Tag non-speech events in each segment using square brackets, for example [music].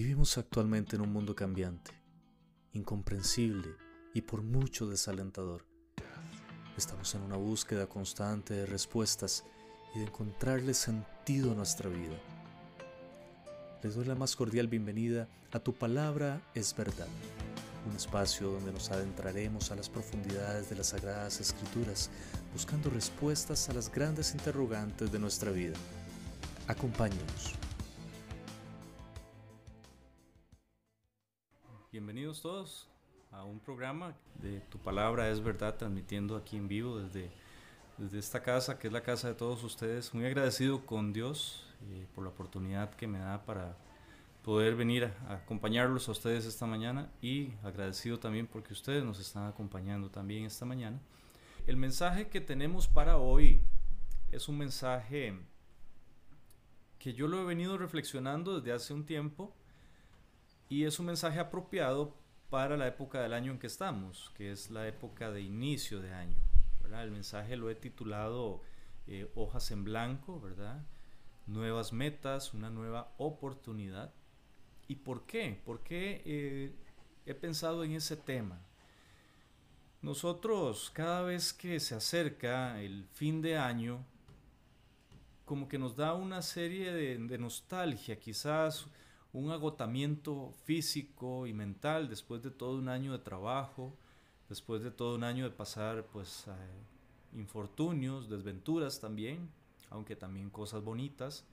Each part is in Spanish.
Vivimos actualmente en un mundo cambiante, incomprensible y por mucho desalentador. Estamos en una búsqueda constante de respuestas y de encontrarle sentido a nuestra vida. Les doy la más cordial bienvenida a Tu Palabra es Verdad, un espacio donde nos adentraremos a las profundidades de las Sagradas Escrituras, buscando respuestas a las grandes interrogantes de nuestra vida. Acompáñenos. Bienvenidos todos a un programa de Tu Palabra es Verdad, transmitiendo aquí en vivo desde, desde esta casa, que es la casa de todos ustedes. Muy agradecido con Dios eh, por la oportunidad que me da para poder venir a, a, acompañarlos a ustedes esta mañana y agradecido también porque ustedes nos están acompañando también esta mañana. El mensaje que tenemos para hoy es un mensaje que yo lo he venido reflexionando desde hace un tiempo y es un mensaje apropiado para la época del año en que estamos, que es la época de inicio de año. El mensaje lo he titulado eh, Hojas en Blanco, ¿verdad? Nuevas metas, una nueva oportunidad. ¿Y por qué? ¿Por qué eh, he pensado en ese tema? Nosotros cada vez que se acerca el fin de año, como que nos da una serie de nostalgia, quizás un agotamiento físico y mental después de todo un año de trabajo, después de todo un año de pasar pues eh, infortunios, desventuras también, aunque también cosas bonitas.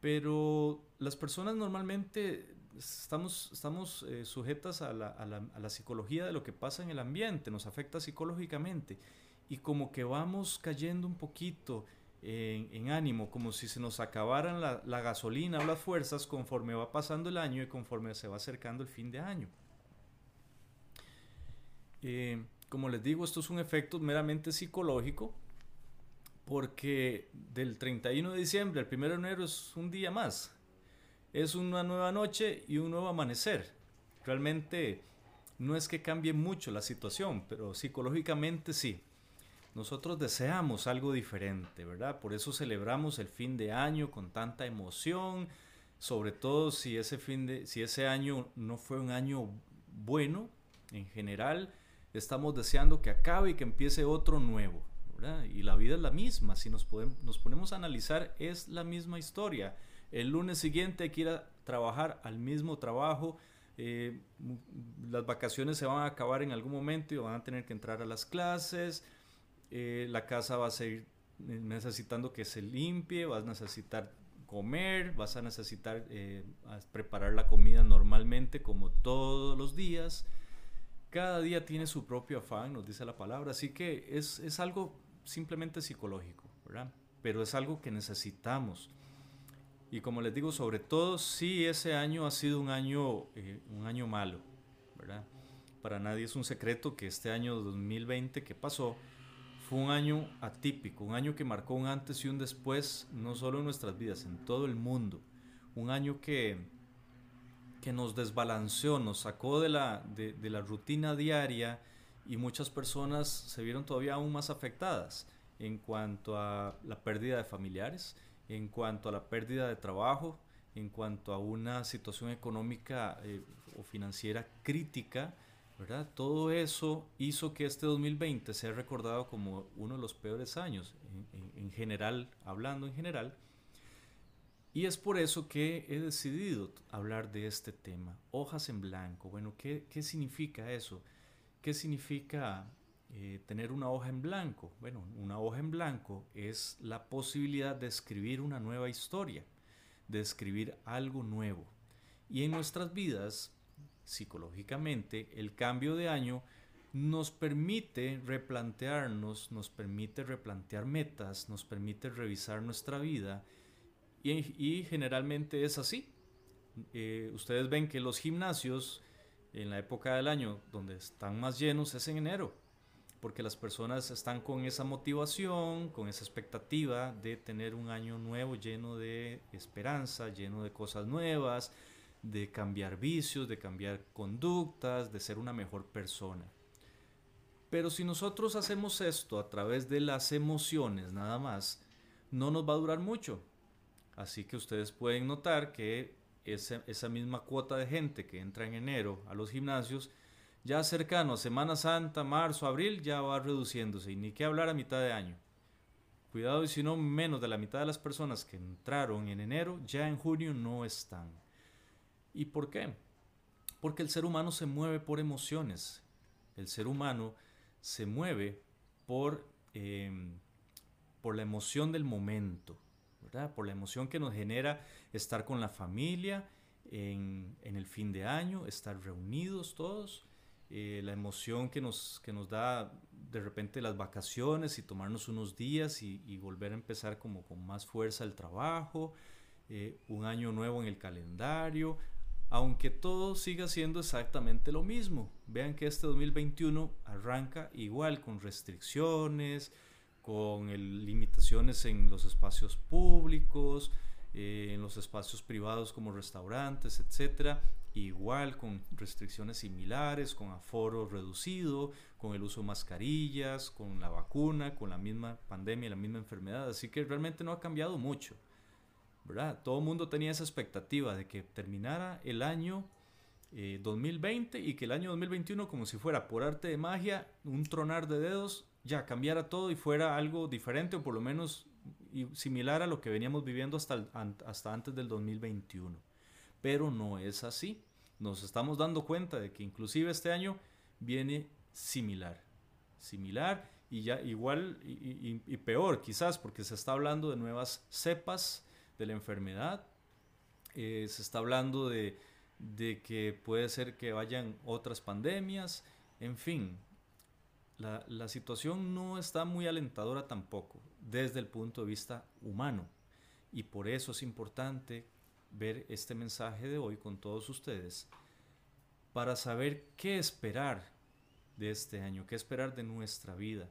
Pero las personas normalmente estamos, estamos eh, sujetas a la, a, la, a la psicología de lo que pasa en el ambiente, nos afecta psicológicamente y como que vamos cayendo un poquito en, en, ánimo, como si se nos acabaran la, gasolina o las fuerzas conforme va pasando el año y conforme se va acercando el fin de año. Eh, como les digo, esto es un efecto meramente psicológico, porque del 31 de diciembre al 1 de enero es un día más, es una nueva noche y un nuevo amanecer. Realmente no es que cambie mucho la situación, pero psicológicamente sí. Nosotros deseamos algo diferente, ¿verdad? Por eso celebramos el fin de año con tanta emoción, sobre todo si ese, fin de, si ese año no fue un año bueno en general, estamos deseando que acabe y que empiece otro nuevo, ¿verdad? Y la vida es la misma, si nos, podemos, nos ponemos a analizar, es la misma historia. El lunes siguiente hay que ir a trabajar al mismo trabajo, eh, las vacaciones se van a acabar en algún momento y van a tener que entrar a las clases, eh, la casa va a seguir necesitando que se limpie, vas a necesitar comer, vas a necesitar eh, preparar la comida normalmente como todos los días. Cada día tiene su propio afán, nos dice la palabra, así que es, es algo simplemente psicológico, ¿verdad? Pero es algo que necesitamos. Y como les digo, sobre todo si ese año ha sido un año, eh, un año malo, ¿verdad? Para nadie es un secreto que este año 2020 que pasó, fue un año atípico, un año que marcó un antes y un después, no solo en nuestras vidas, en todo el mundo. Un año que, que nos desbalanceó, nos sacó de la, de, la rutina diaria y muchas personas se vieron todavía aún más afectadas en cuanto a la pérdida de familiares, en cuanto a la pérdida de trabajo, en cuanto a una situación económica eh, o financiera crítica Todo eso hizo que este 2020 sea recordado como uno de los peores años, en, general, hablando en general. Y es por eso que he decidido hablar de este tema, hojas en blanco. Bueno, ¿qué, qué significa eso? ¿Qué significa eh, tener una hoja en blanco? Bueno, una hoja en blanco es la posibilidad de escribir una nueva historia, de escribir algo nuevo. Y en nuestras vidas psicológicamente, el cambio de año nos permite replantearnos, nos permite replantear metas, nos permite revisar nuestra vida y, generalmente es así. Eh, ustedes ven que los gimnasios en la época del año donde están más llenos es en enero, porque las personas están con esa motivación, con esa expectativa de tener un año nuevo lleno de esperanza, lleno de cosas nuevas, de cambiar vicios, de cambiar conductas, de ser una mejor persona. Pero si nosotros hacemos esto a través de las emociones nada más, no nos va a durar mucho. Así que ustedes pueden notar que esa misma cuota de gente que entra en enero a los gimnasios, ya cercano a Semana Santa, marzo, abril, ya va reduciéndose. Y ni qué hablar a mitad de año. Cuidado y si no, menos de la mitad de las personas que entraron en enero, ya en junio no están. ¿Y por qué? Porque el ser humano se mueve por emociones. El ser humano se mueve por, em, por la emoción del momento, ¿verdad? Por la emoción que nos genera estar con la familia en, en el fin de año, estar reunidos todos, eh, la emoción que nos, que nos da de repente las vacaciones y tomarnos unos días y, volver a empezar como con más fuerza el trabajo, eh, un año nuevo en el calendario, aunque todo siga siendo exactamente lo mismo. Vean que este 2021 arranca igual con restricciones, con limitaciones en los espacios públicos, eh, en los espacios privados como restaurantes, etcétera, igual con restricciones similares, con aforo reducido, con el uso de mascarillas, con la vacuna, con la misma pandemia, la misma enfermedad, así que realmente no ha cambiado mucho. Todo el mundo tenía esa expectativa de que terminara el año 2020 eh, y que el año 2021, como si fuera por arte de magia, un tronar de dedos, ya cambiara todo y fuera algo diferente o por lo menos similar a lo que veníamos viviendo hasta, hasta antes del 2021. Pero no es así. Nos estamos dando cuenta de que inclusive este año viene similar. Similar y ya igual y peor quizás porque se está hablando de nuevas cepas de la enfermedad. Eh, se está hablando de, de, que puede ser que vayan otras pandemias. En fin, la, la situación no está muy alentadora tampoco desde el punto de vista humano. Y por eso es importante ver este mensaje de hoy con todos ustedes para saber qué esperar de este año, qué esperar de nuestra vida,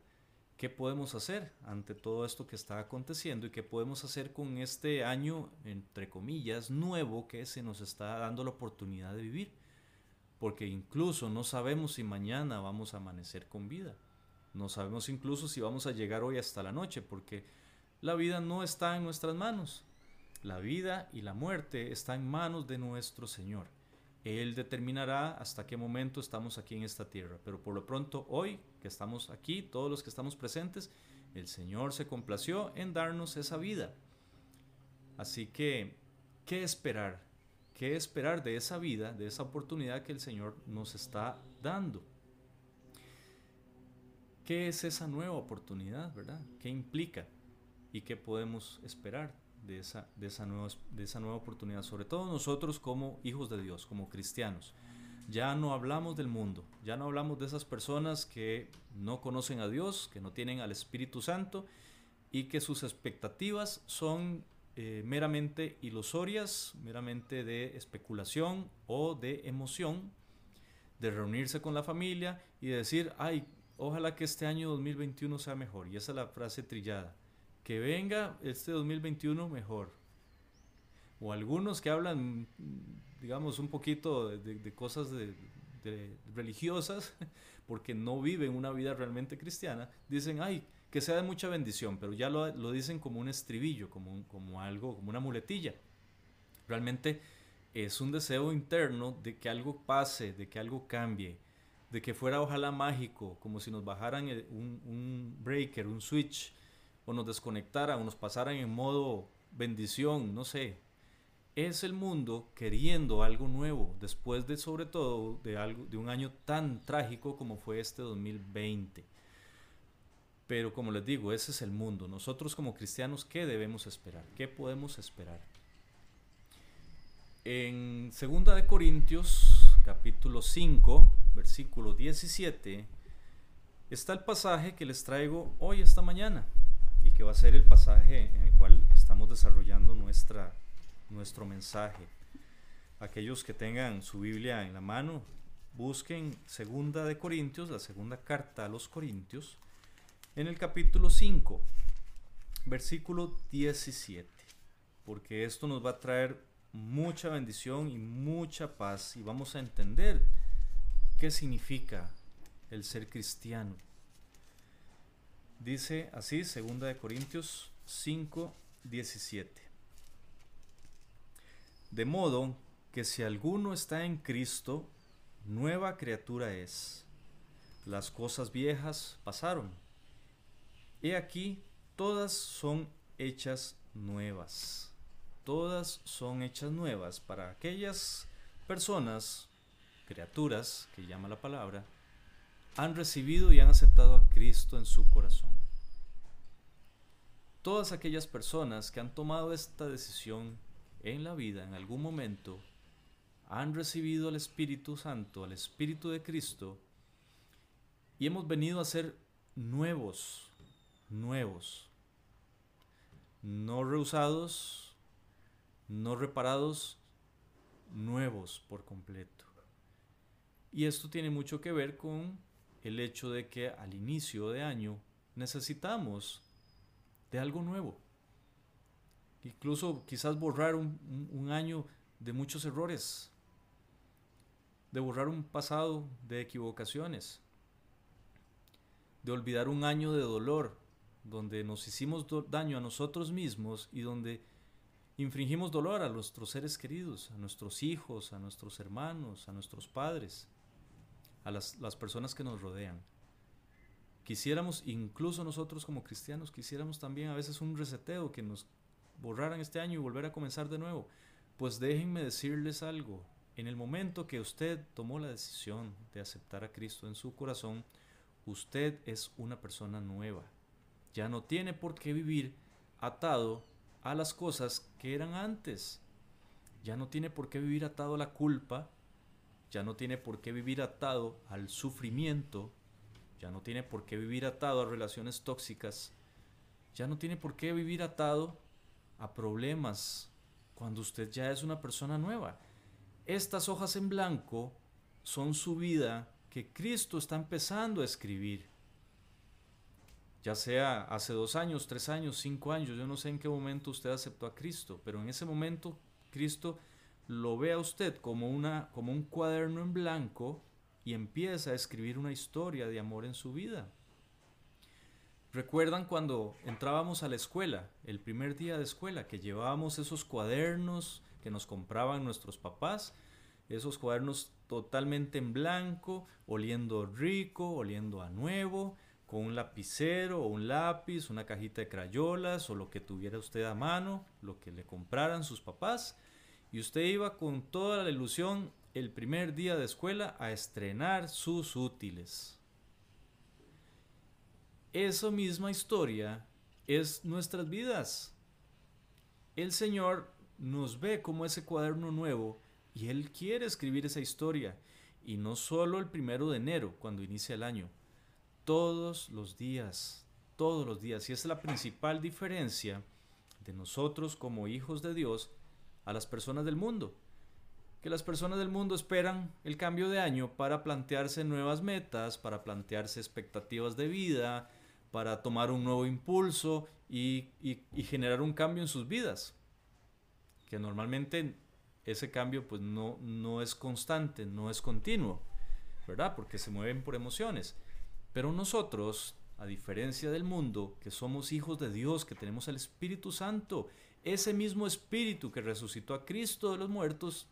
qué podemos hacer ante todo esto que está aconteciendo y qué podemos hacer con este año, entre comillas, nuevo que se nos está dando la oportunidad de vivir. Porque incluso no sabemos si mañana vamos a amanecer con vida. No sabemos incluso si vamos a llegar hoy hasta la noche, porque la vida no está en nuestras manos. La vida y la muerte están en manos de nuestro Señor. Él determinará hasta qué momento estamos aquí en esta tierra. Pero por lo pronto, hoy que estamos aquí, todos los que estamos presentes, el Señor se complació en darnos esa vida. Así que, ¿qué esperar? ¿Qué esperar de esa vida, de esa oportunidad que el Señor nos está dando? ¿Qué es esa nueva oportunidad, verdad? ¿Qué implica? ¿Y qué podemos esperar? De esa, de esa, nueva, de esa nueva oportunidad, sobre todo nosotros como hijos de Dios, como cristianos. Ya no hablamos del mundo, ya no hablamos de esas personas que no conocen a Dios, que no tienen al Espíritu Santo y que sus expectativas son eh, meramente ilusorias, meramente de especulación o de emoción, de reunirse con la familia y decir, ay, ojalá que este año 2021 sea mejor. Y esa es la frase trillada que venga este 2021 mejor. O algunos que hablan, digamos, un poquito de, cosas de, religiosas, [laughs] porque no viven una vida realmente cristiana, dicen, ay, que sea de mucha bendición, pero ya lo, lo dicen como un estribillo, como, como algo, como una muletilla. Realmente es un deseo interno de que algo pase, de que algo cambie, de que fuera ojalá mágico, como si nos bajaran un, un breaker, un switch, o nos desconectaran o nos pasaran en modo bendición, no sé. Es el mundo queriendo algo nuevo después de sobre todo de algo de un año tan trágico como fue este 2020. Pero como les digo, ese es el mundo. Nosotros como cristianos, ¿qué debemos esperar? ¿Qué podemos esperar? En 2 de Corintios, capítulo 5, versículo 17, está el pasaje que les traigo hoy esta mañana que va a ser el pasaje en el cual estamos desarrollando nuestra, nuestro mensaje. Aquellos que tengan su Biblia en la mano, busquen Segunda de Corintios, la segunda carta a los Corintios, en el capítulo 5, versículo 17, porque esto nos va a traer mucha bendición y mucha paz y vamos a entender qué significa el ser cristiano. Dice así, 2 de Corintios 5, 17. De modo que si alguno está en Cristo, nueva criatura es. Las cosas viejas pasaron. He aquí, todas son hechas nuevas. Todas son hechas nuevas para aquellas personas, criaturas, que llama la palabra, han recibido y han aceptado a Cristo en su corazón. Todas aquellas personas que han tomado esta decisión en la vida en algún momento han recibido al Espíritu Santo, al Espíritu de Cristo, y hemos venido a ser nuevos, nuevos, no rehusados, no reparados, nuevos por completo. Y esto tiene mucho que ver con el hecho de que al inicio de año necesitamos de algo nuevo. Incluso quizás borrar un, un año de muchos errores, de borrar un pasado de equivocaciones, de olvidar un año de dolor, donde nos hicimos daño a nosotros mismos y donde infringimos dolor a nuestros seres queridos, a nuestros hijos, a nuestros hermanos, a nuestros padres, a las, las personas que nos rodean. Quisiéramos, incluso nosotros como cristianos, quisiéramos también a veces un reseteo, que nos borraran este año y volver a comenzar de nuevo. Pues déjenme decirles algo, en el momento que usted tomó la decisión de aceptar a Cristo en su corazón, usted es una persona nueva. Ya no tiene por qué vivir atado a las cosas que eran antes. Ya no tiene por qué vivir atado a la culpa. Ya no tiene por qué vivir atado al sufrimiento. Ya no tiene por qué vivir atado a relaciones tóxicas. Ya no tiene por qué vivir atado a problemas cuando usted ya es una persona nueva. Estas hojas en blanco son su vida que Cristo está empezando a escribir. Ya sea hace dos años, tres años, cinco años, yo no sé en qué momento usted aceptó a Cristo, pero en ese momento Cristo lo ve a usted como, una, como un cuaderno en blanco y empieza a escribir una historia de amor en su vida. ¿Recuerdan cuando entrábamos a la escuela, el primer día de escuela, que llevábamos esos cuadernos que nos compraban nuestros papás, esos cuadernos totalmente en blanco, oliendo rico, oliendo a nuevo, con un lapicero o un lápiz, una cajita de crayolas o lo que tuviera usted a mano, lo que le compraran sus papás, y usted iba con toda la ilusión el primer día de escuela a estrenar sus útiles. Esa misma historia es nuestras vidas. El Señor nos ve como ese cuaderno nuevo y Él quiere escribir esa historia. Y no solo el primero de enero, cuando inicia el año. Todos los días, todos los días. Y es la principal diferencia de nosotros como hijos de Dios a las personas del mundo. Que las personas del mundo esperan el cambio de año para plantearse nuevas metas, para plantearse expectativas de vida, para tomar un nuevo impulso y, generar un cambio en sus vidas. Que normalmente ese cambio pues no, no es constante, no es continuo, ¿verdad? Porque se mueven por emociones. Pero nosotros, a diferencia del mundo, que somos hijos de Dios, que tenemos el Espíritu Santo, ese mismo Espíritu que resucitó a Cristo de los muertos,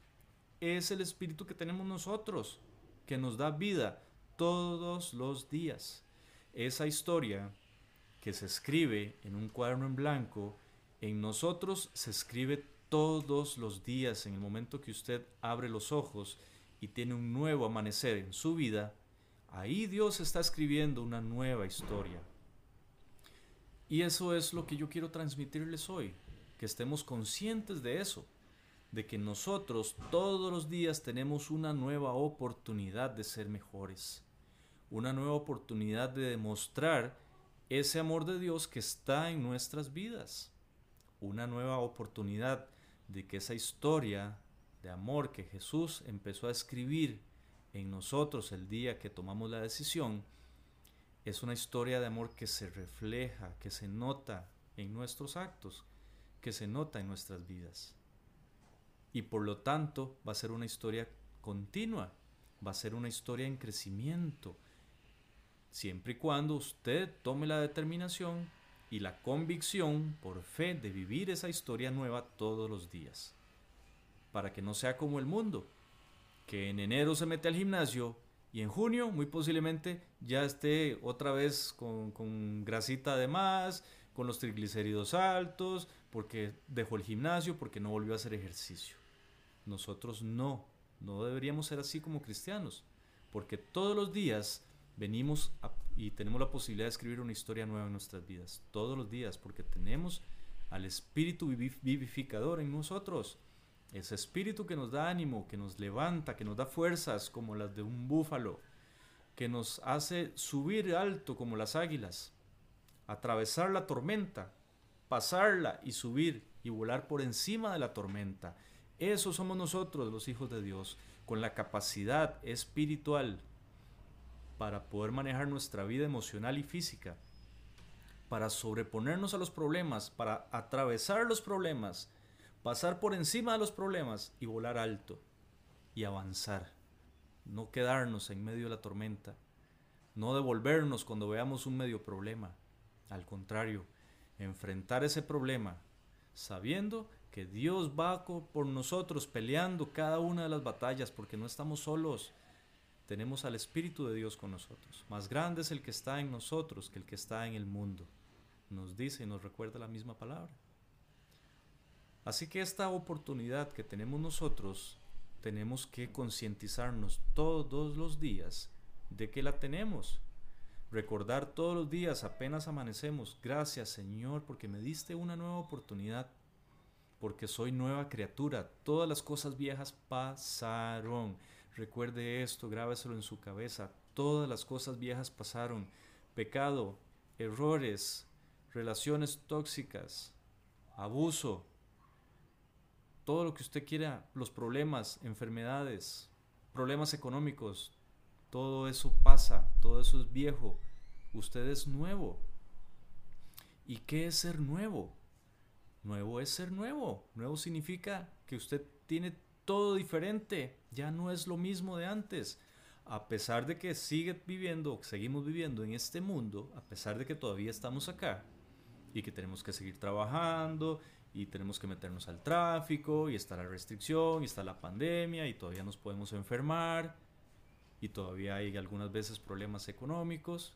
es el Espíritu que tenemos nosotros, que nos da vida todos los días. Esa historia que se escribe en un cuaderno en blanco, en nosotros se escribe todos los días, en el momento que usted abre los ojos y tiene un nuevo amanecer en su vida, ahí Dios está escribiendo una nueva historia. Y eso es lo que yo quiero transmitirles hoy, que estemos conscientes de eso, de que nosotros todos los días tenemos una nueva oportunidad de ser mejores, una nueva oportunidad de demostrar ese amor de Dios que está en nuestras vidas, una nueva oportunidad de que esa historia de amor que Jesús empezó a escribir en nosotros el día que tomamos la decisión, es una historia de amor que se refleja, que se nota en nuestros actos, que se nota en nuestras vidas. Y por lo tanto va a ser una historia continua, va a ser una historia en crecimiento, siempre y cuando usted tome la determinación y la convicción por fe de vivir esa historia nueva todos los días. para que no sea como el mundo, que en enero se mete al gimnasio y en junio muy posiblemente ya esté otra vez con, con grasita de más, con los triglicéridos altos, porque dejó el gimnasio, porque no volvió a hacer ejercicio. Nosotros no, no deberíamos ser así como cristianos, porque todos los días venimos y tenemos la posibilidad de escribir una historia nueva en nuestras vidas, todos los días, porque tenemos al Espíritu vivificador en nosotros. Ese Espíritu que nos da ánimo, que nos levanta, que nos da fuerzas como las de un búfalo, que nos hace subir alto como las águilas, atravesar la tormenta, pasarla y subir y volar por encima de la tormenta. Eso somos nosotros, los hijos de Dios, con la capacidad espiritual para poder manejar nuestra vida emocional y física, para sobreponernos a los problemas, para atravesar los problemas, pasar por encima de los problemas y volar alto y avanzar. No quedarnos en medio de la tormenta, no devolvernos cuando veamos un medio problema. Al contrario, enfrentar ese problema sabiendo que Dios va por nosotros peleando cada una de las batallas porque no estamos solos tenemos al Espíritu de Dios con nosotros. Más grande es el que está en nosotros que el que está en el mundo. Nos dice y nos recuerda la misma palabra. Así que esta oportunidad que tenemos nosotros, tenemos que concientizarnos todos los días de que la tenemos. Recordar todos los días, apenas amanecemos, gracias Señor porque me diste una nueva oportunidad, porque soy nueva criatura, todas las cosas viejas pasaron Recuerde esto, grábeselo en su cabeza. Todas las cosas viejas pasaron. Pecado, errores, relaciones tóxicas, abuso, todo lo que usted quiera, los problemas, enfermedades, problemas económicos, todo eso pasa, todo eso es viejo. Usted es nuevo. ¿Y qué es ser nuevo? Nuevo es ser nuevo. Nuevo significa que usted tiene todo diferente, ya no es lo mismo de antes. A pesar de que sigue viviendo, seguimos viviendo en este mundo, a pesar de que todavía estamos acá y que tenemos que seguir trabajando y tenemos que meternos al tráfico y está la restricción y está la pandemia y todavía nos podemos enfermar y todavía hay algunas veces problemas económicos,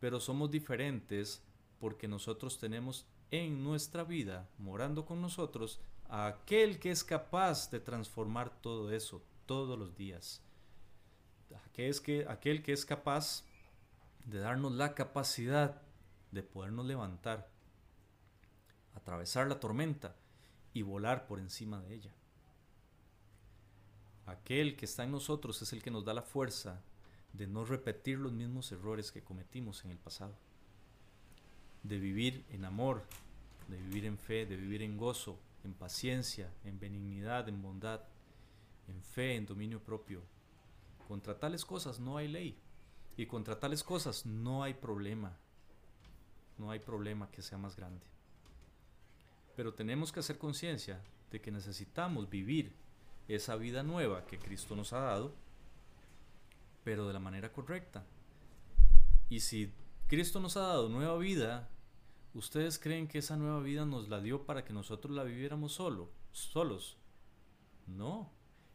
pero somos diferentes porque nosotros tenemos en nuestra vida, morando con nosotros, aquel que es capaz de transformar todo eso todos los días. Aquel, que, aquel que es capaz de darnos la capacidad de podernos levantar, atravesar la tormenta y volar por encima de ella. Aquel que está en nosotros es el que nos da la fuerza de no repetir los mismos errores que cometimos en el pasado. De vivir en amor, de vivir en fe, de vivir en gozo, en paciencia, en benignidad, en bondad, en fe, en dominio propio. Contra tales cosas no hay ley. Y contra tales cosas no hay problema. No hay problema que sea más grande. Pero tenemos que hacer conciencia de que necesitamos vivir esa vida nueva que Cristo nos ha dado, pero de la manera correcta. Y si Cristo nos ha dado nueva vida, ¿Ustedes creen que esa nueva vida nos la dio para que nosotros la viviéramos solo, solos? No,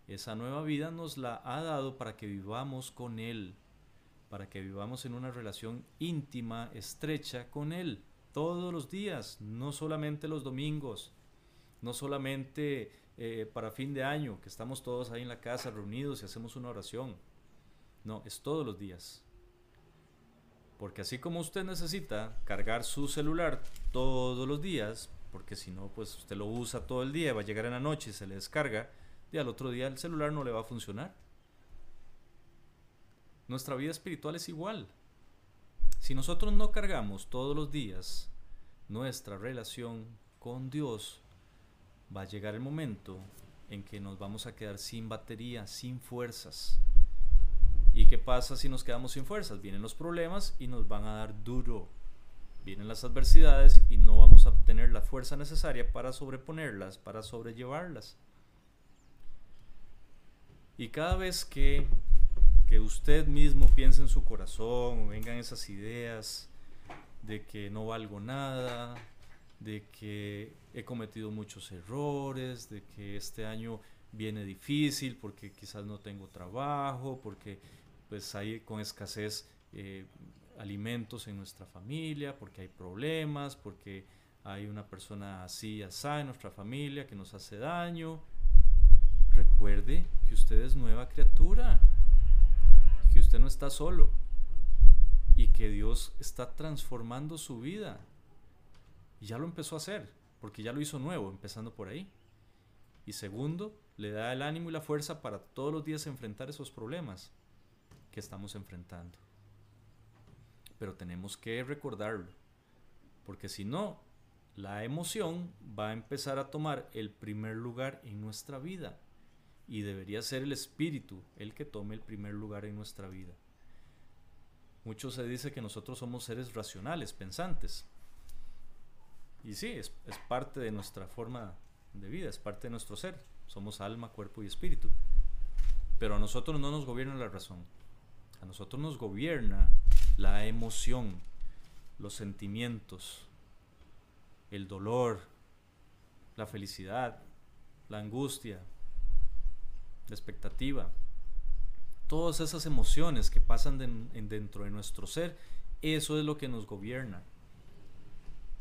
esa nueva vida nos la ha dado para que vivamos con Él, para que vivamos en una relación íntima, estrecha con Él, todos los días, no solamente los domingos, no solamente eh, para fin de año, que estamos todos ahí en la casa reunidos y hacemos una oración. No, es todos los días. Porque así como usted necesita cargar su celular todos los días, porque si no, pues usted lo usa todo el día, va a llegar en la noche y se le descarga, y al otro día el celular no le va a funcionar. Nuestra vida espiritual es igual. Si nosotros no cargamos todos los días nuestra relación con Dios, va a llegar el momento en que nos vamos a quedar sin batería, sin fuerzas. ¿Y qué pasa si nos quedamos sin fuerzas? Vienen los problemas y nos van a dar duro. Vienen las adversidades y no vamos a obtener la fuerza necesaria para sobreponerlas, para sobrellevarlas. Y cada vez que, que usted mismo piense en su corazón, vengan esas ideas de que no valgo nada, de que he cometido muchos errores, de que este año viene difícil, porque quizás no tengo trabajo, porque pues hay con escasez eh, alimentos en nuestra familia, porque hay problemas, porque hay una persona así, así en nuestra familia que nos hace daño. Recuerde que usted es nueva criatura, usted no está solo y que Dios está transformando su vida. Y ya lo empezó a hacer, porque ya lo hizo nuevo, empezando por ahí. Y segundo, le da el ánimo y la fuerza para todos los días enfrentar esos problemas que estamos enfrentando. Pero tenemos que recordarlo, porque si no, la emoción va a empezar a tomar el primer lugar en nuestra vida y debería ser el espíritu el que tome el primer lugar en nuestra vida. Mucho se dice que nosotros somos seres racionales, pensantes. Y sí, es, es parte de nuestra forma de vida, es parte de nuestro ser. Somos alma, cuerpo y espíritu. Pero a nosotros no nos gobierna la razón. A nosotros nos gobierna la emoción, los sentimientos, el dolor, la felicidad, la angustia, la expectativa. Todas esas emociones que pasan dentro de nuestro ser, eso es lo que nos gobierna.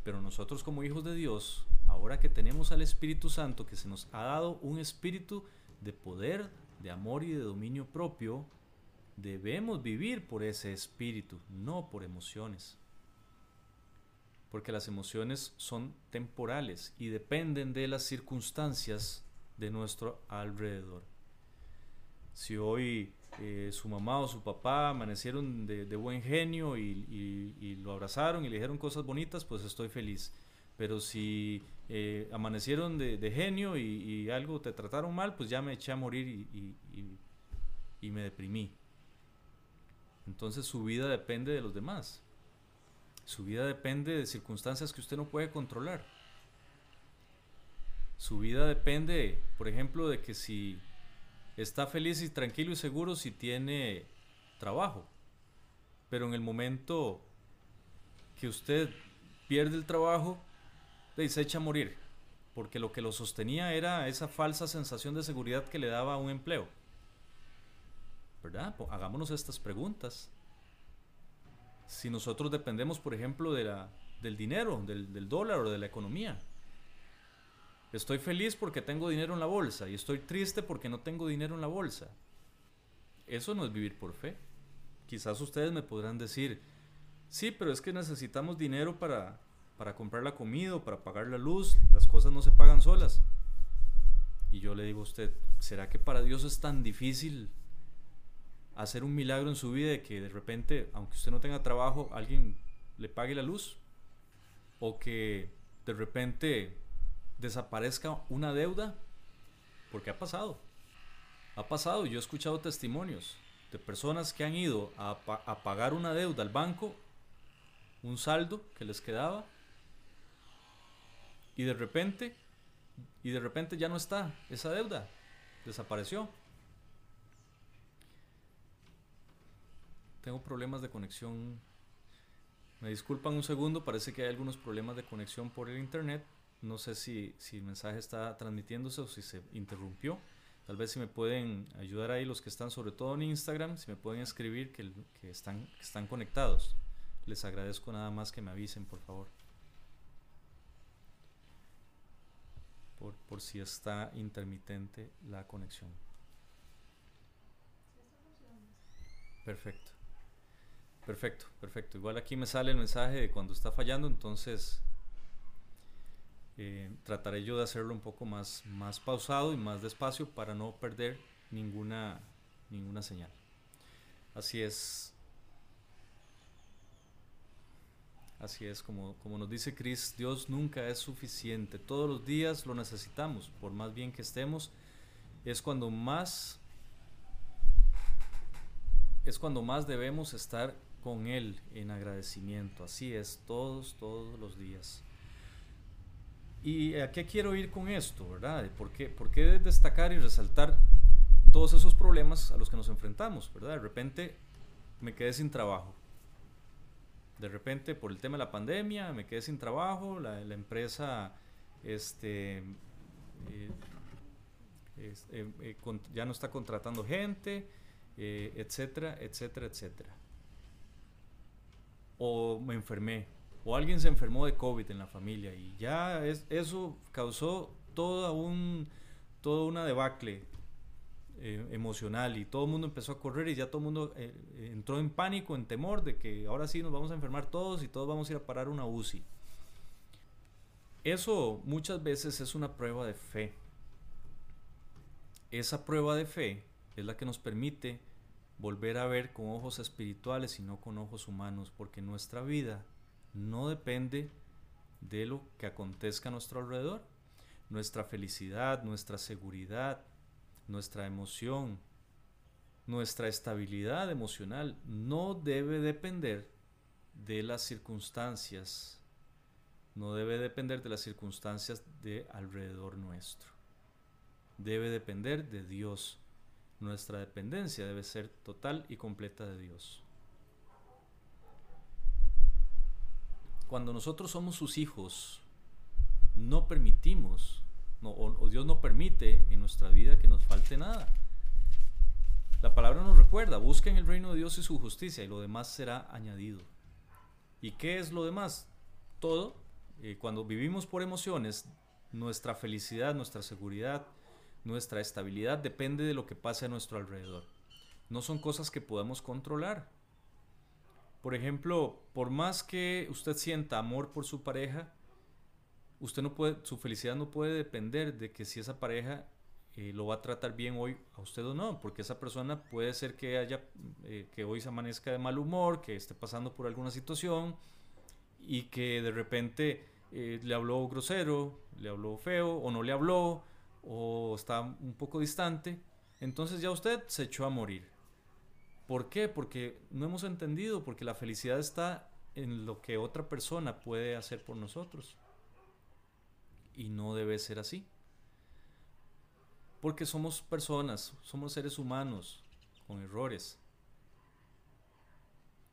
Pero nosotros como hijos de Dios, ahora que tenemos al Espíritu Santo, que se nos ha dado un espíritu de poder, de amor y de dominio propio, debemos vivir por ese espíritu, no por emociones. Porque las emociones son temporales y dependen de las circunstancias de nuestro alrededor. Si hoy eh, su mamá o su papá amanecieron de, buen genio y, lo abrazaron y le dijeron cosas bonitas, pues estoy feliz. Pero si eh, amanecieron de, genio y, algo te trataron mal, pues ya me eché a morir y me deprimí. Entonces su vida depende de los demás. Su vida depende de circunstancias que usted no puede controlar. Su vida depende, por ejemplo, de que si está feliz y tranquilo y seguro si tiene trabajo. Pero en el momento que usted pierde el trabajo, se echa a morir. Porque lo que lo sostenía era esa falsa sensación de seguridad que le daba un empleo. ¿Verdad? Hagámonos estas preguntas. Si nosotros dependemos, por ejemplo, de la, del dinero, del, del dólar o de la economía, Estoy feliz porque tengo dinero en la bolsa y estoy triste porque no tengo dinero en la bolsa. Eso no es vivir por fe. Quizás ustedes me podrán decir, sí, pero es que necesitamos dinero para, para comprar la comida para pagar la luz. Las cosas no se pagan solas. Y yo le digo a usted, ¿será que para Dios es tan difícil hacer un milagro en su vida de que de repente, aunque usted no tenga trabajo, alguien le pague la luz? O que de repente desaparezca una deuda, porque ha pasado. Ha pasado, yo he escuchado testimonios de personas que han ido a, pagar una deuda al banco, un saldo que les quedaba, y de repente, y de repente ya no está esa deuda, desapareció. Tengo problemas de conexión. Me disculpan un segundo, parece que hay algunos problemas de conexión por el internet. No sé si, si el mensaje está transmitiéndose o si se interrumpió. Tal vez si me pueden ayudar ahí los que están sobre todo en Instagram, si me pueden escribir que, que, están, están conectados. Les agradezco nada más que me avisen, por favor. Por, por si está intermitente la conexión. Perfecto. Perfecto, perfecto. Igual aquí me sale el mensaje de cuando está fallando, entonces eh, trataré yo de hacerlo un poco más, más pausado y más despacio para no perder ninguna, ninguna señal. Así es. Así es, como, como nos dice Chris, Dios nunca es suficiente. Todos los días lo necesitamos, por más bien que estemos. Es cuando más es cuando más debemos estar con Él en agradecimiento. Así es, todos, todos los días. ¿Y a qué quiero ir con esto, verdad? ¿Por qué, ¿Por qué destacar y resaltar todos esos problemas a los que nos enfrentamos, verdad? De repente me quedé sin trabajo. De repente, por el tema de la pandemia, me quedé sin trabajo, la, empresa este, eh, eh, ya no está contratando gente, etcétera, etcétera, etcétera. O me enfermé, o alguien se enfermó de COVID en la familia y ya es, eso causó toda, un, toda una debacle eh, emocional y todo el mundo empezó a correr y ya todo el mundo eh, entró en pánico, en temor de que ahora sí nos vamos a enfermar todos y todos vamos a ir a parar una UCI. Eso muchas veces es una prueba de fe. Esa prueba de fe es la que nos permite volver a ver con ojos espirituales y no con ojos humanos, porque nuestra vida no depende de lo que acontezca a nuestro alrededor. Nuestra felicidad, nuestra seguridad, nuestra emoción, nuestra estabilidad emocional no debe depender de las circunstancias, no debe depender de las circunstancias de alrededor nuestro. Debe depender de Dios. Nuestra dependencia debe ser total y completa de Dios. Cuando nosotros somos sus hijos, no permitimos, o, Dios no permite en nuestra vida que nos falte nada. La palabra nos recuerda, busquen el reino de Dios y su justicia y lo demás será añadido. ¿Y qué es lo demás? Todo. Eh, cuando vivimos por emociones, nuestra felicidad, nuestra seguridad, nuestra estabilidad depende de lo que pase a nuestro alrededor. No son cosas que podamos controlar. Por ejemplo, por más que usted sienta amor por su pareja, usted no puede, su felicidad no puede depender de que si esa pareja eh, lo va a tratar bien hoy a usted o no, porque esa persona puede ser que haya, eh, que hoy se amanezca de mal humor, que esté pasando por alguna situación y que de repente eh, le habló grosero, le habló feo o no le habló o está un poco distante, entonces ya usted se echó a morir. ¿Por qué? Porque no hemos entendido, porque la felicidad está en lo que otra persona puede hacer por nosotros. Y no debe ser así. Porque somos personas, somos seres humanos con errores.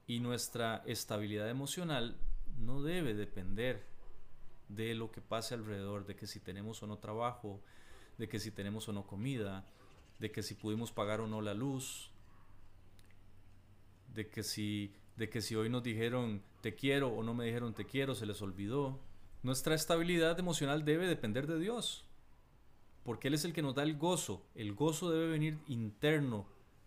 Y nuestra estabilidad emocional no debe depender de lo que pase alrededor, de que si tenemos o no trabajo, de que si tenemos o no comida, de que si pudimos pagar o no la luz, de que si de que si hoy nos dijeron te quiero o no me dijeron te quiero, se les olvidó. Nuestra estabilidad emocional debe depender de Dios, porque Él es el que nos da el gozo. El gozo debe venir interno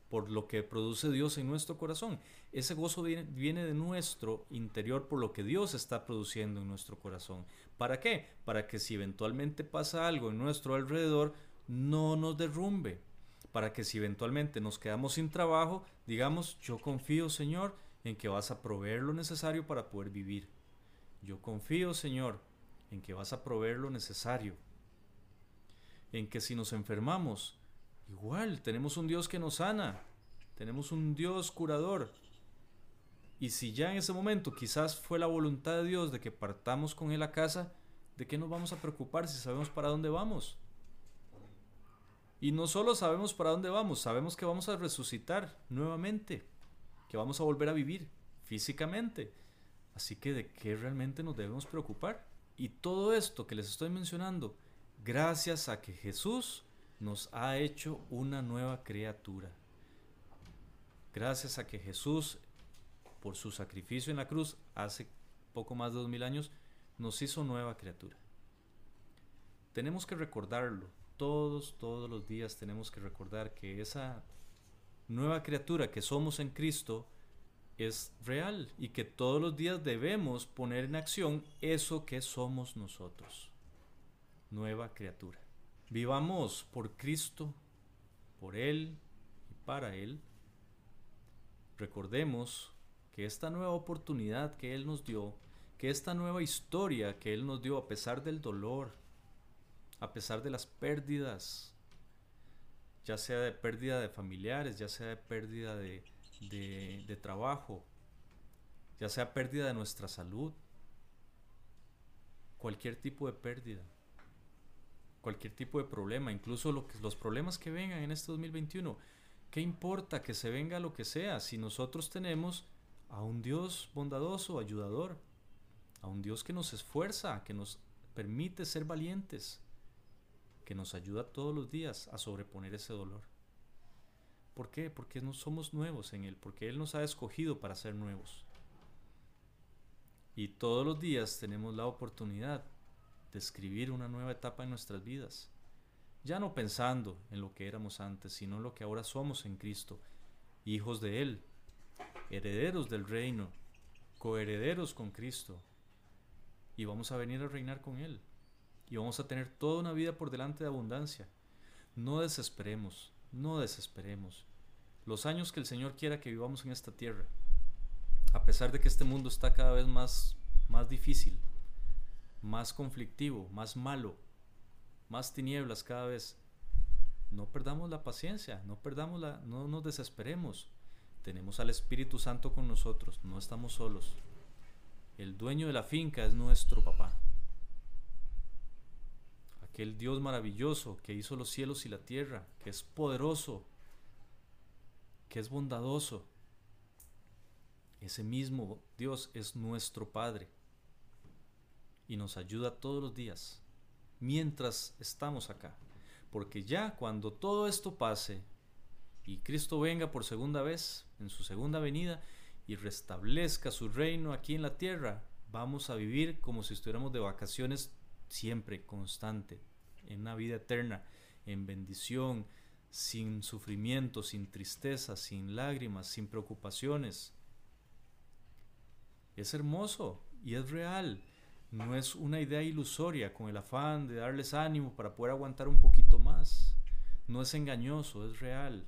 por lo que produce Dios en nuestro corazón. Ese gozo viene, viene de nuestro interior por lo que Dios está produciendo en nuestro corazón. ¿Para qué? Para que si eventualmente pasa algo en nuestro alrededor, no nos derrumbe, para que si eventualmente nos quedamos sin trabajo, digamos, yo confío, Señor, en que vas a proveer lo necesario para poder vivir. Yo confío, Señor, en que vas a proveer lo necesario. En que si nos enfermamos, igual tenemos un Dios que nos sana, tenemos un Dios curador. Y si ya en ese momento quizás fue la voluntad de Dios de que partamos con Él a casa, ¿de qué nos vamos a preocupar si sabemos para dónde vamos? Y no solo sabemos para dónde vamos, sabemos que vamos a resucitar nuevamente, que vamos a volver a vivir físicamente. Así que de qué realmente nos debemos preocupar. Y todo esto que les estoy mencionando, gracias a que Jesús nos ha hecho una nueva criatura. Gracias a que Jesús, por su sacrificio en la cruz hace poco más de dos mil años, nos hizo nueva criatura. Tenemos que recordarlo, todos, todos los días tenemos que recordar que esa nueva criatura que somos en Cristo es real y que todos los días debemos poner en acción eso que somos nosotros. Nueva criatura. Vivamos por Cristo, por Él y para Él. Recordemos que esta nueva oportunidad que Él nos dio, que esta nueva historia que Él nos dio a pesar del dolor, a pesar de las pérdidas, ya sea de pérdida de familiares, ya sea de pérdida de, trabajo, ya sea pérdida de nuestra salud, cualquier tipo de pérdida, cualquier tipo de problema, incluso los problemas que vengan en este 2021. ¿Qué importa que se venga lo que sea si nosotros tenemos a un Dios bondadoso, ayudador, a un Dios que nos esfuerza, que nos permite ser valientes? Que nos ayuda todos los días a sobreponer ese dolor. ¿Por qué? Porque no somos nuevos en Él, porque Él nos ha escogido para ser nuevos. Y todos los días tenemos la oportunidad de escribir una nueva etapa en nuestras vidas. Ya no pensando en lo que éramos antes, sino en lo que ahora somos en Cristo, hijos de Él, herederos del reino, coherederos con Cristo. Y vamos a venir a reinar con Él. Y vamos a tener toda una vida por delante de abundancia. No desesperemos, no desesperemos. Los años que el Señor quiera que vivamos en esta tierra, a pesar de que este mundo está cada vez más, más difícil, más conflictivo, más malo, más tinieblas cada vez, no perdamos la paciencia, no perdamos la, no nos desesperemos. Tenemos al Espíritu Santo con nosotros, no estamos solos. El dueño de la finca es nuestro papá. Aquel Dios maravilloso que hizo los cielos y la tierra, que es poderoso, que es bondadoso. Ese mismo Dios es nuestro Padre y nos ayuda todos los días mientras estamos acá. Porque ya cuando todo esto pase y Cristo venga por segunda vez, en su segunda venida, y restablezca su reino aquí en la tierra, vamos a vivir como si estuviéramos de vacaciones siempre, constante, en una vida eterna, en bendición, sin sufrimiento, sin tristeza, sin lágrimas, sin preocupaciones. Es hermoso y es real. No es una idea ilusoria con el afán de darles ánimo para poder aguantar un poquito más. No es engañoso, es real,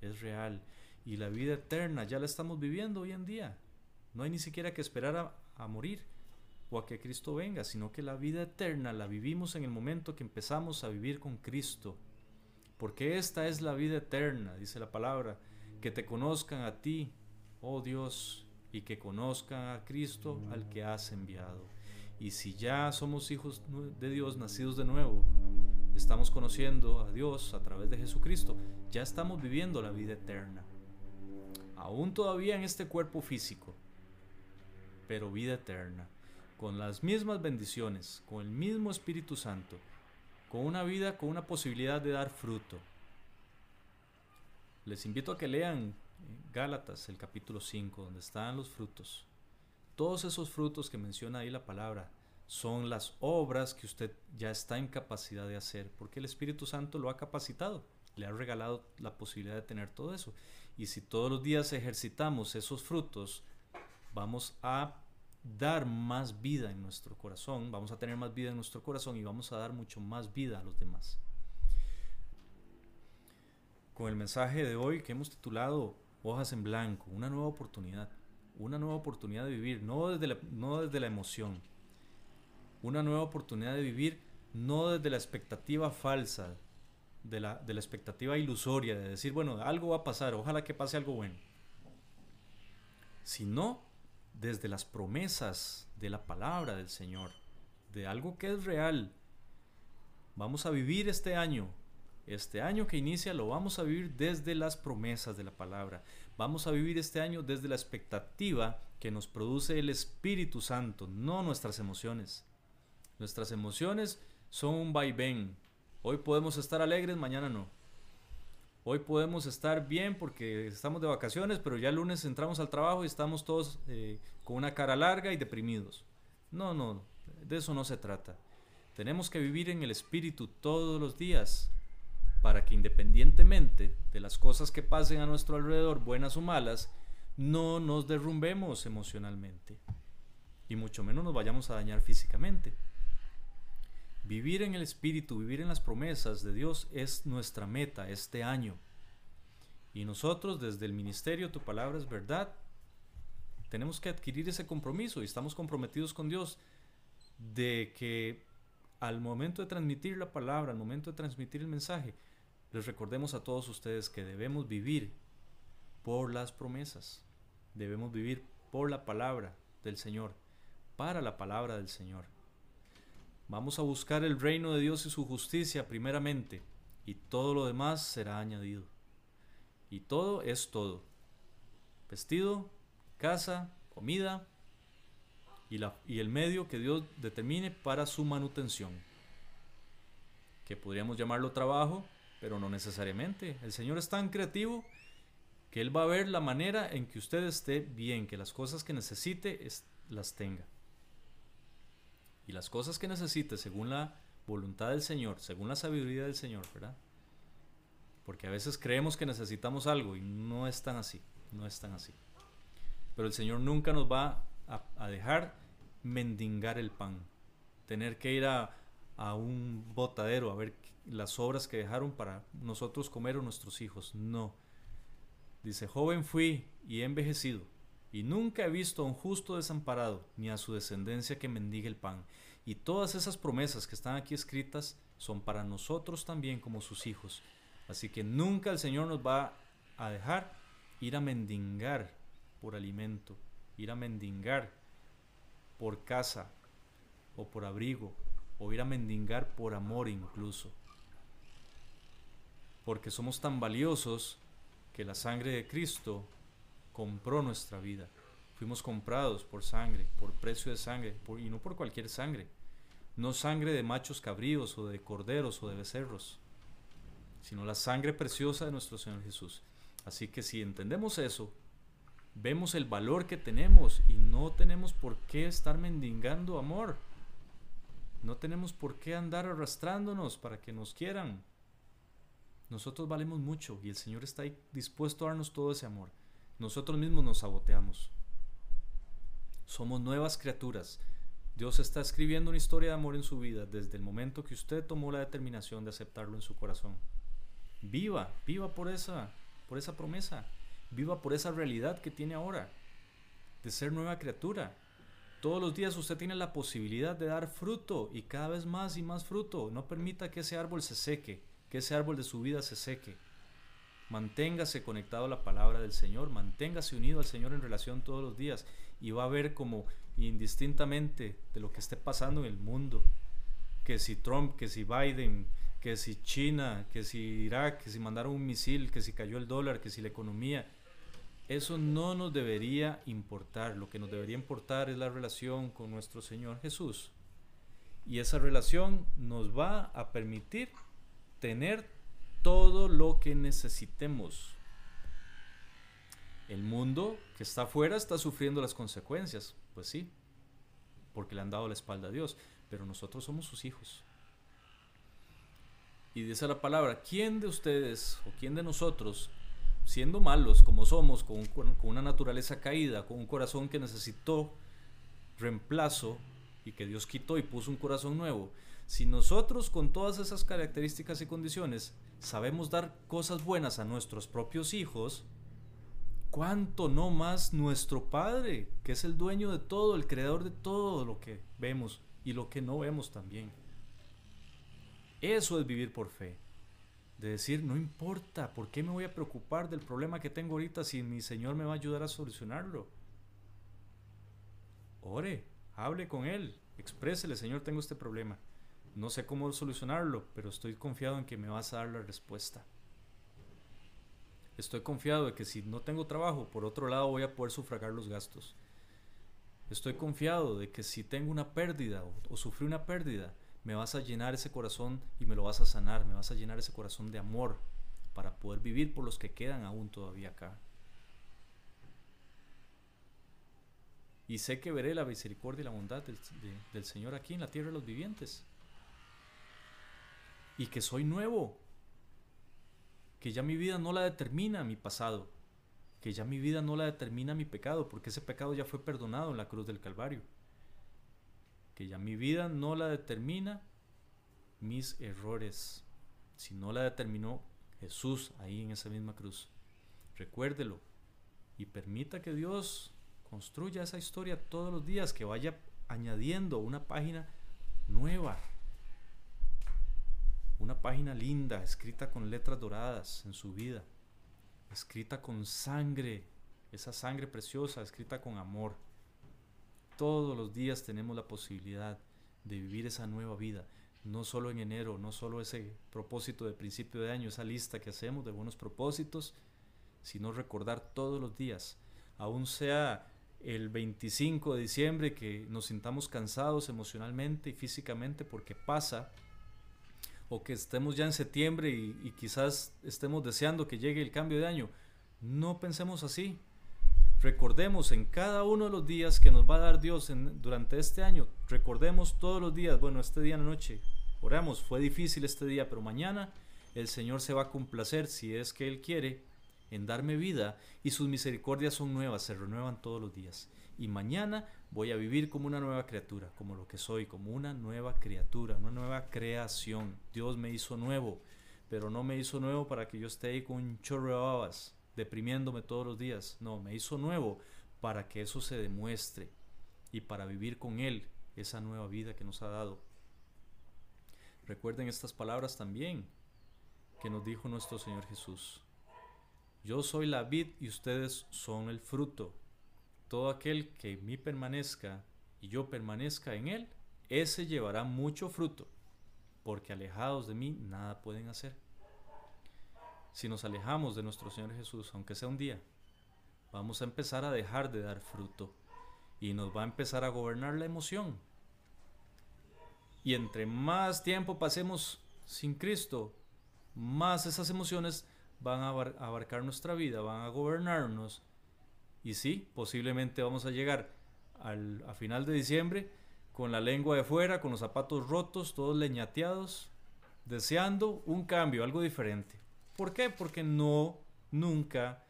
es real. Y la vida eterna ya la estamos viviendo hoy en día. No hay ni siquiera que esperar a, a morir o a que Cristo venga, sino que la vida eterna la vivimos en el momento que empezamos a vivir con Cristo. Porque esta es la vida eterna, dice la palabra, que te conozcan a ti, oh Dios, y que conozcan a Cristo al que has enviado. Y si ya somos hijos de Dios, nacidos de nuevo, estamos conociendo a Dios a través de Jesucristo, ya estamos viviendo la vida eterna. Aún todavía en este cuerpo físico, pero vida eterna, con las mismas bendiciones, con el mismo Espíritu Santo, con una vida con una posibilidad de dar fruto. Les invito a que lean Gálatas, el capítulo 5, donde están los frutos. Todos esos frutos que menciona ahí la palabra son las obras que usted ya está en capacidad de hacer, porque el Espíritu Santo lo ha capacitado, le ha regalado la posibilidad de tener todo eso. Y si todos los días ejercitamos esos frutos, vamos a dar más vida en nuestro corazón, vamos a tener más vida en nuestro corazón y vamos a dar mucho más vida a los demás. Con el mensaje de hoy que hemos titulado Hojas en Blanco, una nueva oportunidad una nueva oportunidad de vivir, no desde la, no desde la emoción, una nueva oportunidad de vivir no desde la expectativa falsa, de la, de la expectativa ilusoria, de decir, bueno, algo va a pasar, ojalá que pase algo bueno, sino desde las promesas de la palabra del Señor, de algo que es real. Vamos a vivir este año, este año que inicia lo vamos a vivir desde las promesas de la palabra. Vamos a vivir este año desde la expectativa que nos produce el Espíritu Santo, no nuestras emociones. Nuestras emociones son un vaivén. Hoy podemos estar alegres, mañana no. Hoy podemos estar bien porque estamos de vacaciones, pero ya el lunes entramos al trabajo y estamos todos eh, con una cara larga y deprimidos. No, no, de eso no se trata. Tenemos que vivir en el Espíritu todos los días para que independientemente de las cosas que pasen a nuestro alrededor, buenas o malas, no nos derrumbemos emocionalmente y mucho menos nos vayamos a dañar físicamente. Vivir en el Espíritu, vivir en las promesas de Dios es nuestra meta este año. Y nosotros desde el ministerio Tu Palabra es Verdad, tenemos que adquirir ese compromiso y estamos comprometidos con Dios de que al momento de transmitir la palabra, al momento de transmitir el mensaje, les recordemos a todos ustedes que debemos vivir por las promesas, debemos vivir por la palabra del Señor, para la palabra del Señor. Vamos a buscar el reino de Dios y su justicia primeramente, y todo lo demás será añadido. Y todo es todo. Vestido, casa, comida y, la, y el medio que Dios determine para su manutención. que podríamos llamarlo trabajo, pero no necesariamente. El Señor es tan creativo que Él va a ver la manera en que usted esté bien, que las cosas que necesite las tenga. Y las cosas que necesite según la voluntad del Señor, según la sabiduría del Señor, ¿verdad? Porque a veces creemos que necesitamos algo y no es tan así, no es tan así. Pero el Señor nunca nos va a, dejar mendigar el pan, tener que ir a, a un botadero a ver las obras que dejaron para nosotros comer o nuestros hijos. No. Dice, joven fui y he envejecido, y nunca he visto a un justo desamparado, ni a su descendencia que mendigue el pan. Y todas esas promesas que están aquí escritas son para nosotros también como sus hijos. Así que nunca el Señor nos va a dejar ir a mendigar por alimento, ir a mendigar por casa o por abrigo, o ir a mendigar por amor incluso. Porque somos tan valiosos que la sangre de Cristo compró nuestra vida. Fuimos comprados por sangre, por precio de sangre, y no por cualquier sangre. No sangre de machos cabríos o de corderos o de becerros, sino la sangre preciosa de nuestro Señor Jesús. Así que si entendemos eso, vemos el valor que tenemos y no tenemos por qué estar mendigando amor. No tenemos por qué andar arrastrándonos para que nos quieran. Nosotros valemos mucho y el Señor está dispuesto a darnos todo ese amor. Nosotros mismos nos saboteamos. Somos nuevas criaturas. Dios está escribiendo una historia de amor en su vida desde el momento que usted tomó la determinación de aceptarlo en su corazón. Viva, viva por esa, por esa promesa. Viva por esa realidad que tiene ahora de ser nueva criatura. Todos los días usted tiene la posibilidad de dar fruto y cada vez más y más fruto. No permita que ese árbol se seque, que ese árbol de su vida se seque. Manténgase conectado a la palabra del Señor, manténgase unido al Señor en relación todos los días y va a ver como indistintamente de lo que esté pasando en el mundo, que si Trump, que si Biden, que si China, que si Irak, que si mandaron un misil, que si cayó el dólar, que si la economía, eso no nos debería importar. Lo que nos debería importar es la relación con nuestro Señor Jesús. Y esa relación nos va a permitir tener todo lo que necesitemos. El mundo que está afuera está sufriendo las consecuencias, pues sí, porque le han dado la espalda a Dios, pero nosotros somos sus hijos. Y dice la palabra, ¿quién de ustedes o quién de nosotros siendo malos como somos, con, una naturaleza caída, con un corazón que necesitó reemplazo y que Dios quitó y puso un corazón nuevo, si nosotros con todas esas características y condiciones sabemos dar cosas buenas a nuestros propios hijos, ¿cuánto no más nuestro Padre, que es el dueño de todo, el creador de todo lo que vemos y lo que no vemos también? Eso es vivir por fe de decir, no importa, ¿por qué me voy a preocupar del problema que tengo ahorita si mi Señor me va a ayudar a solucionarlo? Ore, hable con Él, exprésele, Señor, tengo este problema. No sé cómo solucionarlo, pero estoy confiado en que me vas a dar la respuesta. Estoy confiado de que si no tengo trabajo, por otro lado voy a poder sufragar los gastos. Estoy confiado de que si tengo una pérdida o, sufrí una pérdida, me vas a llenar ese corazón y me lo vas a sanar, me vas a llenar ese corazón de amor para poder vivir por los que quedan aún todavía acá. Y sé que veré la misericordia y la bondad del, del Señor aquí en la tierra de los vivientes. Y que soy nuevo. Que ya mi vida no la determina mi pasado. Que ya mi vida no la determina mi pecado, porque ese pecado ya fue perdonado en la cruz del Calvario que ya mi vida no la determina mis errores, si no la determinó Jesús ahí en esa misma cruz. Recuérdelo y permita que Dios construya esa historia todos los días, que vaya añadiendo una página nueva, una página linda, escrita con letras doradas en su vida, escrita con sangre, esa sangre preciosa, escrita con amor. Todos los días tenemos la posibilidad de vivir esa nueva vida, no solo en enero, no solo ese propósito de principio de año, esa lista que hacemos de buenos propósitos, sino recordar todos los días, aún sea el 25 de diciembre que nos sintamos cansados emocionalmente y físicamente porque pasa, o que estemos ya en septiembre y, quizás estemos deseando que llegue el cambio de año. No pensemos así. Recordemos en cada uno de los días que nos va a dar Dios durante este año. Recordemos todos los días, bueno, este día en la noche, oramos, fue difícil este día, pero mañana el Señor se va a complacer si es que Él quiere en darme vida y sus misericordias son nuevas, se renuevan todos los días. Y mañana voy a vivir como una nueva criatura, como lo que soy, como una nueva criatura, una nueva creación. Dios me hizo nuevo, pero no me hizo nuevo para que yo esté ahí con un chorro de babas, deprimiéndome todos los días. No, me hizo nuevo para que eso se demuestre y para vivir con Él esa nueva vida que nos ha dado. Recuerden estas palabras también que nos dijo nuestro Señor Jesús. Yo soy la vid y ustedes son el fruto. Todo aquel que en mí permanezca y yo permanezca en él, ese llevará mucho fruto, porque alejados de mí nada pueden hacer. Si nos alejamos de nuestro Señor Jesús, aunque sea un día, vamos a empezar a dejar de dar fruto y nos va a empezar a gobernar la emoción. Y entre más tiempo pasemos sin Cristo, más esas emociones van a abarcar nuestra vida, van a gobernarnos. Y sí, posiblemente vamos a llegar al, a final de diciembre con la lengua de fuera, con los zapatos rotos, todos leñateados, deseando un cambio, algo diferente. ¿Por qué? Porque no, nunca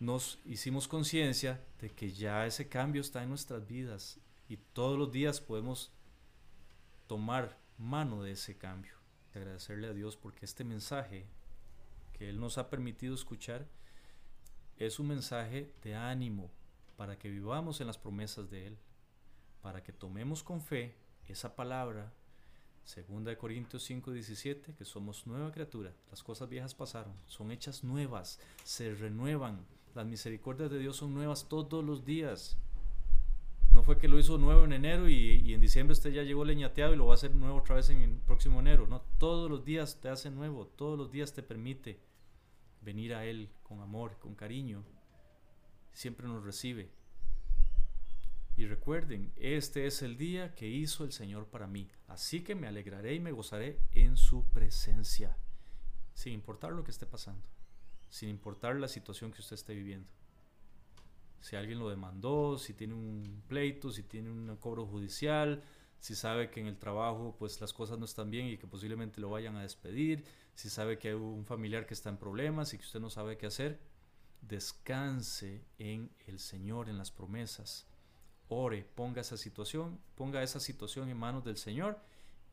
nos hicimos conciencia de que ya ese cambio está en nuestras vidas y todos los días podemos tomar mano de ese cambio. Agradecerle a Dios porque este mensaje él nos ha permitido escuchar es un mensaje de ánimo para que vivamos en las promesas de Él, para que tomemos con fe esa palabra, 2 Corintios 5:17, que somos nueva criatura, las cosas viejas pasaron, son hechas nuevas, se renuevan, las misericordias de Dios son nuevas todos los días. No fue que lo hizo nuevo en enero y, y, en diciembre usted ya llegó leñateado y lo va a hacer nuevo otra vez en el próximo enero. No, todos los días te hace nuevo, todos los días te permite venir a Él con amor, con cariño, siempre nos recibe. Y recuerden, este es el día que hizo el Señor para mí, así que me alegraré y me gozaré en su presencia, sin importar lo que esté pasando, sin importar la situación que usted esté viviendo. Si alguien lo demandó, si tiene un pleito, si tiene un cobro judicial, si sabe que en el trabajo pues las cosas no están bien y que posiblemente lo vayan a despedir, si sabe que hay un familiar que está en problemas y que usted no sabe qué hacer, descanse en el Señor, en las promesas. Ore, ponga esa situación, ponga esa situación en manos del Señor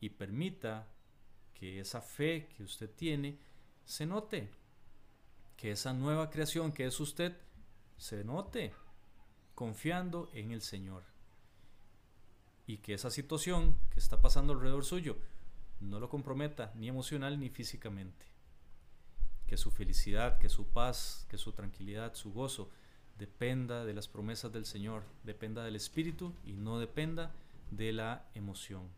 y permita que esa fe que usted tiene se note, que esa nueva creación que es usted se note, confiando en el Señor. Y que esa situación que está pasando alrededor suyo no lo comprometa ni emocional ni físicamente. Que su felicidad, que su paz, que su tranquilidad, su gozo dependa de las promesas del Señor, dependa del Espíritu y no dependa de la emoción.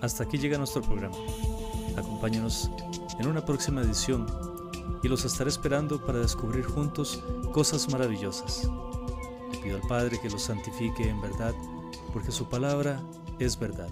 Hasta aquí llega nuestro programa. Acompáñanos en una próxima edición y los estaré esperando para descubrir juntos cosas maravillosas. Le pido al Padre que los santifique en verdad, porque su palabra es verdad.